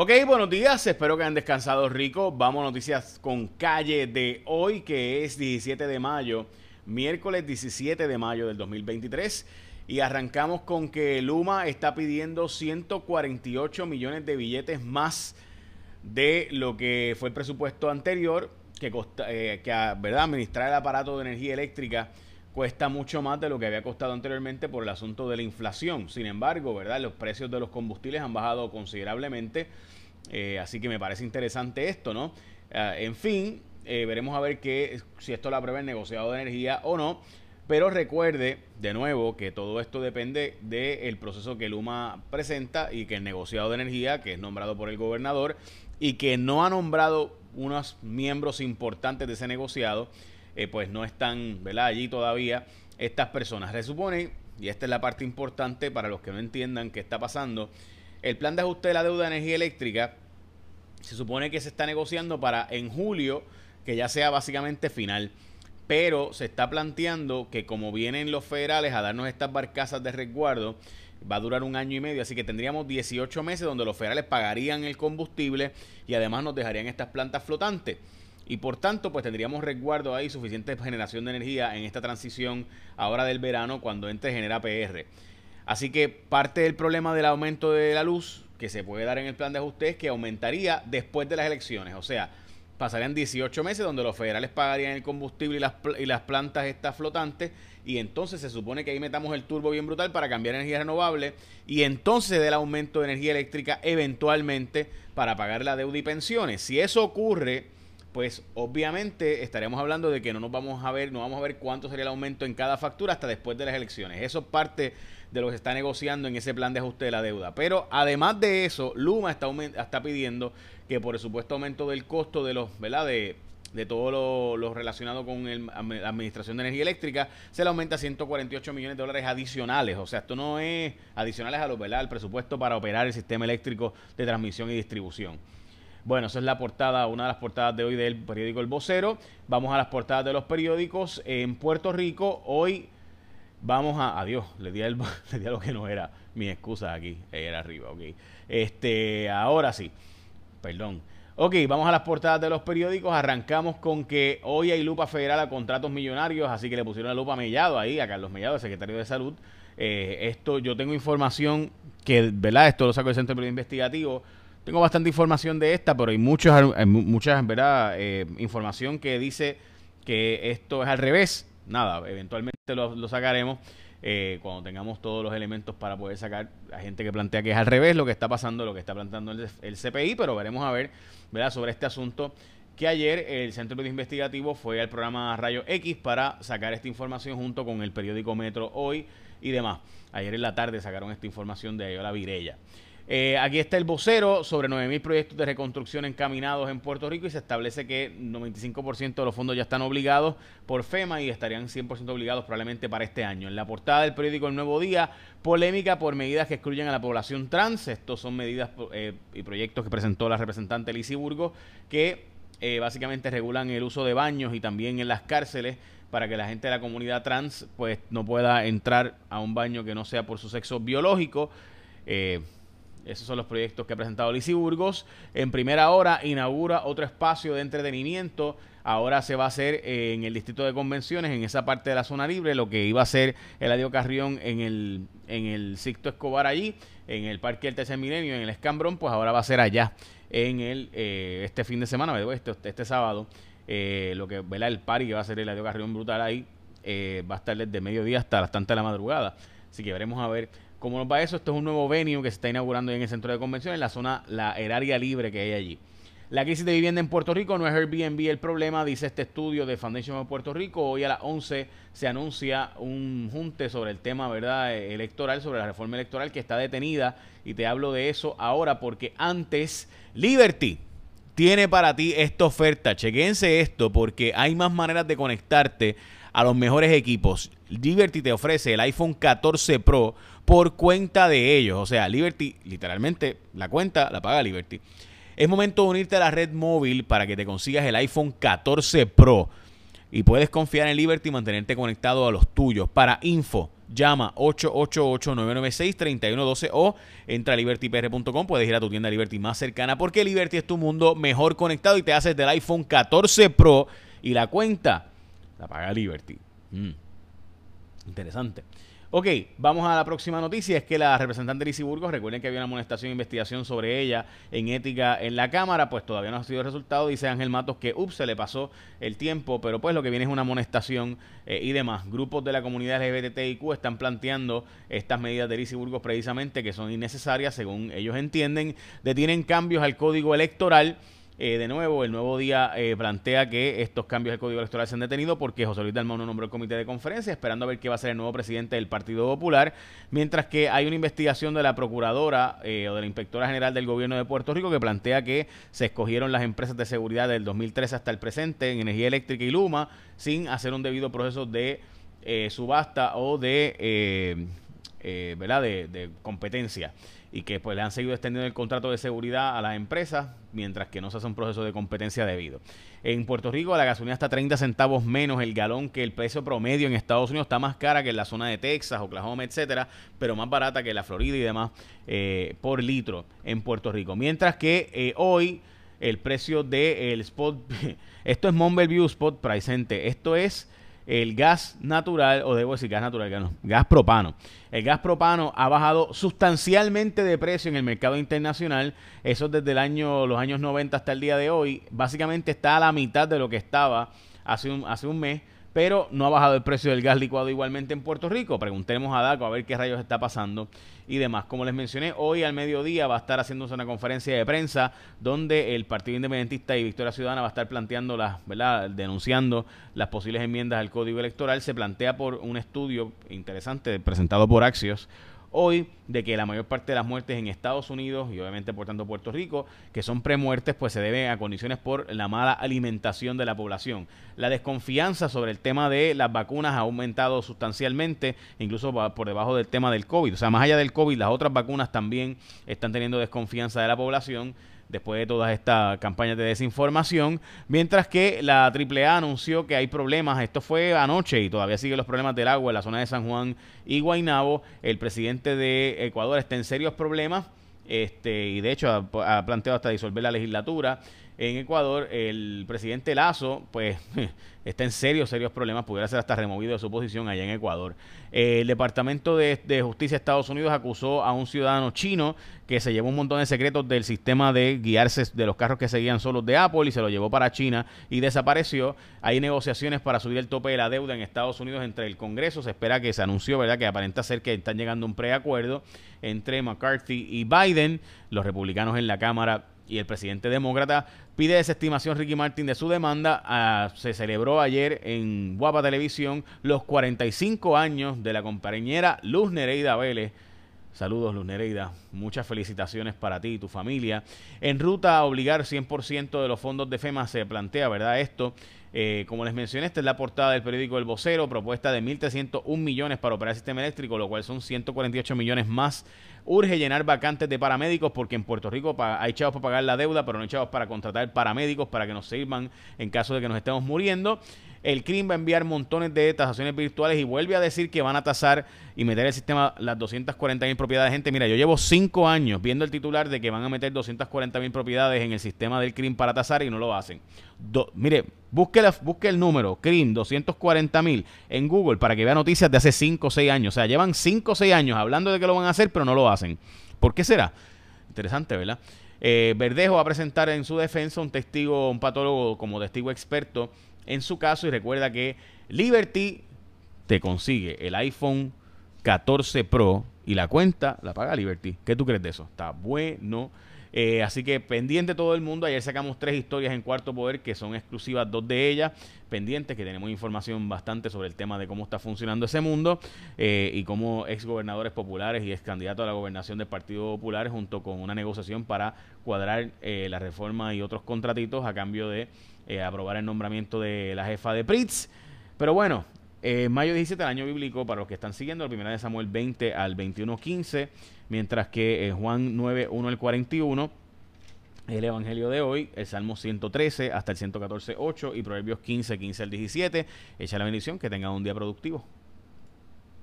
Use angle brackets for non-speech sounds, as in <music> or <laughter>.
Ok, buenos días, espero que hayan descansado rico. Vamos a noticias con calle de hoy, que es 17 de mayo, miércoles 17 de mayo del 2023. Y arrancamos con que Luma está pidiendo 148 millones de billetes más de lo que fue el presupuesto anterior, que, eh, que ¿verdad? administrar el aparato de energía eléctrica cuesta mucho más de lo que había costado anteriormente por el asunto de la inflación. Sin embargo, ¿verdad? Los precios de los combustibles han bajado considerablemente, eh, así que me parece interesante esto, ¿no? Ah, en fin, eh, veremos a ver qué, si esto lo aprueba el negociado de energía o no. Pero recuerde, de nuevo, que todo esto depende del proceso que Luma presenta y que el negociado de energía, que es nombrado por el gobernador y que no ha nombrado unos miembros importantes de ese negociado, eh, pues no están ¿verdad? allí todavía estas personas. Se supone, y esta es la parte importante para los que no entiendan qué está pasando, el plan de ajuste de la deuda de energía eléctrica se supone que se está negociando para en julio que ya sea básicamente final. Pero se está planteando que como vienen los federales a darnos estas barcazas de resguardo, va a durar un año y medio, así que tendríamos 18 meses donde los federales pagarían el combustible y además nos dejarían estas plantas flotantes y por tanto pues tendríamos resguardo ahí, suficiente generación de energía en esta transición ahora del verano cuando entre genera PR. Así que parte del problema del aumento de la luz que se puede dar en el plan de ajuste es que aumentaría después de las elecciones, o sea, pasarían 18 meses donde los federales pagarían el combustible y las, y las plantas estas flotantes y entonces se supone que ahí metamos el turbo bien brutal para cambiar energía renovable y entonces del aumento de energía eléctrica eventualmente para pagar la deuda y pensiones. Si eso ocurre, pues obviamente estaremos hablando de que no nos vamos a ver, no vamos a ver cuánto sería el aumento en cada factura hasta después de las elecciones. Eso es parte de lo que se está negociando en ese plan de ajuste de la deuda. Pero además de eso, Luma está, está pidiendo que por el supuesto aumento del costo de los, ¿verdad? De, de todo lo, relacionado con la administración de energía eléctrica, se le aumenta a 148 millones de dólares adicionales. O sea, esto no es adicionales a lo, ¿verdad? presupuesto para operar el sistema eléctrico de transmisión y distribución. Bueno, esa es la portada, una de las portadas de hoy del periódico El Vocero. Vamos a las portadas de los periódicos. En Puerto Rico, hoy vamos a. Adiós, le di, el, <laughs> le di a lo que no era mi excusa aquí. Era arriba, ok. Este, ahora sí. Perdón. Ok, vamos a las portadas de los periódicos. Arrancamos con que hoy hay lupa federal a contratos millonarios, así que le pusieron la lupa a Mellado ahí, a Carlos Mellado, el secretario de Salud. Eh, esto, yo tengo información que, ¿verdad? Esto lo saco del Centro Investigativo tengo bastante información de esta, pero hay, muchos, muchas, ¿verdad? Eh, información que dice que esto es al revés. Nada, eventualmente lo, sacaremos eh, cuando tengamos todos los elementos para poder sacar a gente que plantea que es al revés lo que está pasando, lo que está planteando el, el CPI, pero veremos a ver, ¿verdad? Sobre este asunto que ayer el Centro de Investigativo fue al programa Rayo X para sacar esta información junto con el periódico Metro Hoy y demás. Ayer en la tarde sacaron esta información de Ayola Virella. Eh, aquí está el vocero sobre 9.000 proyectos de reconstrucción encaminados en Puerto Rico y se establece que 95% de los fondos ya están obligados por FEMA y estarían 100% obligados probablemente para este año. En la portada del periódico El Nuevo Día, polémica por medidas que excluyen a la población trans. Estos son medidas eh, y proyectos que presentó la representante Lizy Burgo que eh, básicamente regulan el uso de baños y también en las cárceles para que la gente de la comunidad trans pues no pueda entrar a un baño que no sea por su sexo biológico. Eh, esos son los proyectos que ha presentado Lizy Burgos. En primera hora inaugura otro espacio de entretenimiento. Ahora se va a hacer en el distrito de convenciones, en esa parte de la zona libre, lo que iba a ser el Adio Carrión en el, en el Escobar allí, en el Parque del Tercer Milenio, en el Escambrón, pues ahora va a ser allá, en el este este fin de semana, este, este sábado, eh, lo que, ¿verdad? El party que va a ser el Adio Carrión brutal ahí, eh, va a estar desde mediodía hasta las tantas de la madrugada. Así que veremos a ver ¿Cómo nos va eso? Esto es un nuevo venue que se está inaugurando en el centro de convenciones, en la zona, la área libre que hay allí. La crisis de vivienda en Puerto Rico no es Airbnb el problema, dice este estudio de Foundation of Puerto Rico. Hoy a las 11 se anuncia un junte sobre el tema verdad electoral, sobre la reforma electoral que está detenida. Y te hablo de eso ahora porque antes Liberty tiene para ti esta oferta. Chequense esto porque hay más maneras de conectarte a los mejores equipos. Liberty te ofrece el iPhone 14 Pro por cuenta de ellos. O sea, Liberty, literalmente, la cuenta la paga Liberty. Es momento de unirte a la red móvil para que te consigas el iPhone 14 Pro. Y puedes confiar en Liberty y mantenerte conectado a los tuyos. Para info llama 888-996-3112 o entra a libertypr.com. Puedes ir a tu tienda Liberty más cercana porque Liberty es tu mundo mejor conectado y te haces del iPhone 14 Pro y la cuenta la paga Liberty. Mm. Interesante. Ok, vamos a la próxima noticia. Es que la representante Lizzie Burgos, recuerden que había una amonestación e investigación sobre ella en ética en la Cámara, pues todavía no ha sido resultado. Dice Ángel Matos que, ups, se le pasó el tiempo, pero pues lo que viene es una amonestación eh, y demás. Grupos de la comunidad LGBTIQ están planteando estas medidas de Lizzie Burgos precisamente que son innecesarias, según ellos entienden. Detienen cambios al código electoral eh, de nuevo, el nuevo día eh, plantea que estos cambios del Código Electoral se han detenido porque José Luis Dalmau no nombró el comité de conferencia, esperando a ver qué va a ser el nuevo presidente del Partido Popular, mientras que hay una investigación de la Procuradora eh, o de la Inspectora General del Gobierno de Puerto Rico que plantea que se escogieron las empresas de seguridad del 2013 hasta el presente en energía eléctrica y Luma sin hacer un debido proceso de subasta o de, ¿verdad? de competencia y que pues le han seguido extendiendo el contrato de seguridad a las empresas mientras que no se hace un proceso de competencia debido. En Puerto Rico la gasolina está 30 centavos menos el galón que el precio promedio en Estados Unidos está más cara que en la zona de Texas, Oklahoma, etcétera, pero más barata que la Florida y demás eh, por litro en Puerto Rico. Mientras que eh, hoy el precio del spot, <laughs> esto es Mumble Spot Price, gente, esto es el gas natural, o debo decir gas natural, no, gas propano. El gas propano ha bajado sustancialmente de precio en el mercado internacional. Eso desde el año, los años 90 hasta el día de hoy. Básicamente está a la mitad de lo que estaba hace un, hace un mes pero no ha bajado el precio del gas licuado igualmente en Puerto Rico. Preguntemos a DACO a ver qué rayos está pasando y demás. Como les mencioné, hoy al mediodía va a estar haciéndose una conferencia de prensa donde el Partido Independentista y Victoria Ciudadana va a estar planteando las, ¿verdad? denunciando las posibles enmiendas al Código Electoral. Se plantea por un estudio interesante presentado por Axios hoy de que la mayor parte de las muertes en Estados Unidos y obviamente por tanto Puerto Rico, que son premuertes, pues se deben a condiciones por la mala alimentación de la población. La desconfianza sobre el tema de las vacunas ha aumentado sustancialmente, incluso por debajo del tema del COVID. O sea, más allá del COVID, las otras vacunas también están teniendo desconfianza de la población después de todas estas campañas de desinformación, mientras que la AAA anunció que hay problemas, esto fue anoche y todavía siguen los problemas del agua en la zona de San Juan y Guaynabo, el presidente de Ecuador está en serios problemas este, y de hecho ha, ha planteado hasta disolver la legislatura en Ecuador, el presidente Lazo, pues <laughs> está en serios, serios problemas, pudiera ser hasta removido de su posición allá en Ecuador. el Departamento de, Justicia de Estados Unidos acusó a un ciudadano chino que se llevó un montón de secretos del sistema de guiarse de los carros que seguían solos de Apple y se lo llevó para China y desapareció. Hay negociaciones para subir el tope de la deuda en Estados Unidos entre el Congreso. Se espera que se anunció, ¿verdad?, que aparenta ser que están llegando un preacuerdo entre McCarthy y Biden, los republicanos en la Cámara y el presidente demócrata pide desestimación Ricky Martin de su demanda. Ah, se celebró ayer en Guapa Televisión los 45 años de la compañera Luz Nereida Vélez. Saludos, Luz Nereida. Muchas felicitaciones para ti y tu familia. En ruta a obligar 100% de los fondos de FEMA se plantea, ¿verdad? Esto eh, como les mencioné, esta es la portada del periódico El Vocero, propuesta de 1.301 millones para operar el sistema eléctrico, lo cual son 148 millones más. Urge llenar vacantes de paramédicos porque en Puerto Rico hay chavos para pagar la deuda, pero no hay chavos para contratar paramédicos para que nos sirvan en caso de que nos estemos muriendo. El CRIM va a enviar montones de tasaciones virtuales y vuelve a decir que van a tasar y meter el sistema las 240 mil propiedades. Gente, mira, yo llevo cinco años viendo el titular de que van a meter 240 mil propiedades en el sistema del CRIM para tasar y no lo hacen. mire, busque, busque el número CRIM 240 mil en Google para que vea noticias de hace 5 o 6 años. O sea, llevan 5 o 6 años hablando de que lo van a hacer, pero no lo hacen. ¿Por qué será? Interesante, ¿verdad? Eh, Verdejo va a presentar en su defensa un testigo, un patólogo como testigo experto en su caso y recuerda que Liberty te consigue el iPhone 14 Pro y la cuenta la paga Liberty. ¿Qué tú crees de eso? Está bueno. Eh, así que pendiente todo el mundo. Ayer sacamos tres historias en Cuarto Poder que son exclusivas, dos de ellas pendientes, que tenemos información bastante sobre el tema de cómo está funcionando ese mundo eh, y cómo ex gobernadores populares y ex candidatos a la gobernación del Partido Popular, junto con una negociación para cuadrar eh, la reforma y otros contratitos a cambio de eh, aprobar el nombramiento de la jefa de Pritz. Pero bueno, eh, mayo 17 el año bíblico, para los que están siguiendo, la primera de Samuel 20 al 21.15, mientras que eh, Juan 9, 1 al 41, el Evangelio de hoy, el Salmo 113 hasta el 114, 8 y Proverbios 15, 15 al 17. Echa la bendición, que tengan un día productivo.